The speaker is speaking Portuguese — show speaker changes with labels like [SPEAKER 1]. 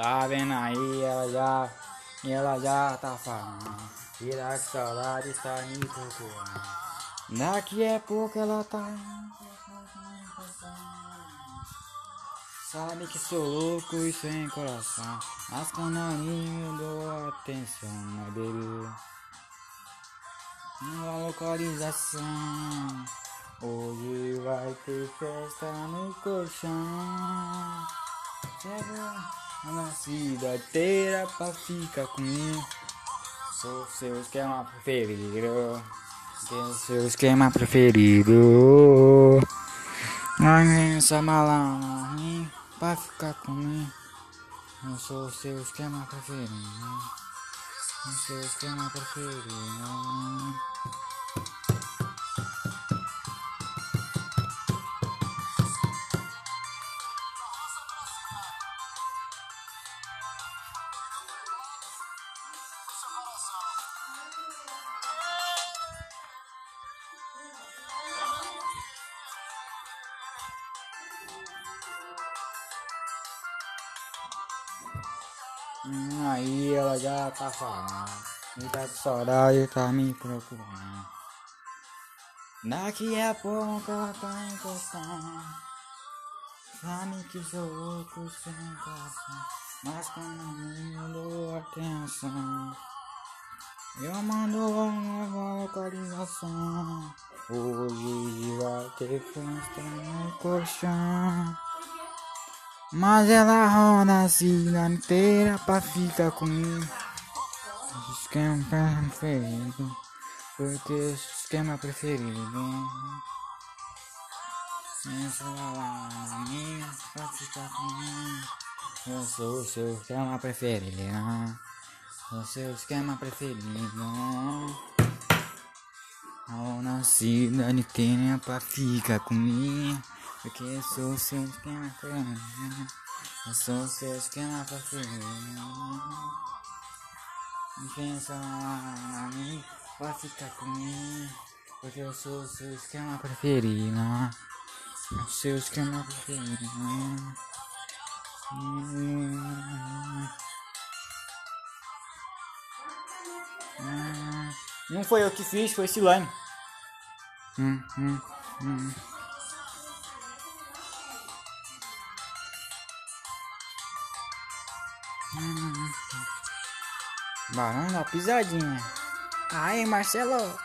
[SPEAKER 1] Tá vendo aí, ela já. Ela já tá falando. Tira que saudade tá me procurando. Daqui a pouco ela tá. Sabe que sou louco e sem coração. Mas quando eu dou atenção, né, baby? Uma localização. Hoje vai ter festa no colchão. Chega na cidade inteira pra ficar comigo. Sou seu esquema preferido. Sou seu esquema preferido. Essa mala pra ficar comigo. Eu sou seu esquema preferido. O seu esquema preferido. Hum, aí ela já tá falando. Me tá com saudade, tá me procurando. Daqui a pouco ela tá encostando. Sabe que sou louco sem coração. Mas quando me dou atenção, eu mando uma localização. Hoje vai ter festa no colchão. Mas ela roda a cidade inteira pra ficar comigo. Esquema preferido. Porque esquema preferido. Essa lá na minha pra ficar comigo. Eu sou o seu esquema preferido. O seu esquema preferido. Ao na cidade inteira pra ficar comigo. Porque sou seu esquema preferido. Eu sou seu esquema preferido. Pensa na mim pra ficar comigo. Porque eu sou seu esquema preferido. O seu esquema preferido. Não foi eu que fiz, foi Silane. Hum, hum, hum. Barão da pisadinha. Aí, Marcelo.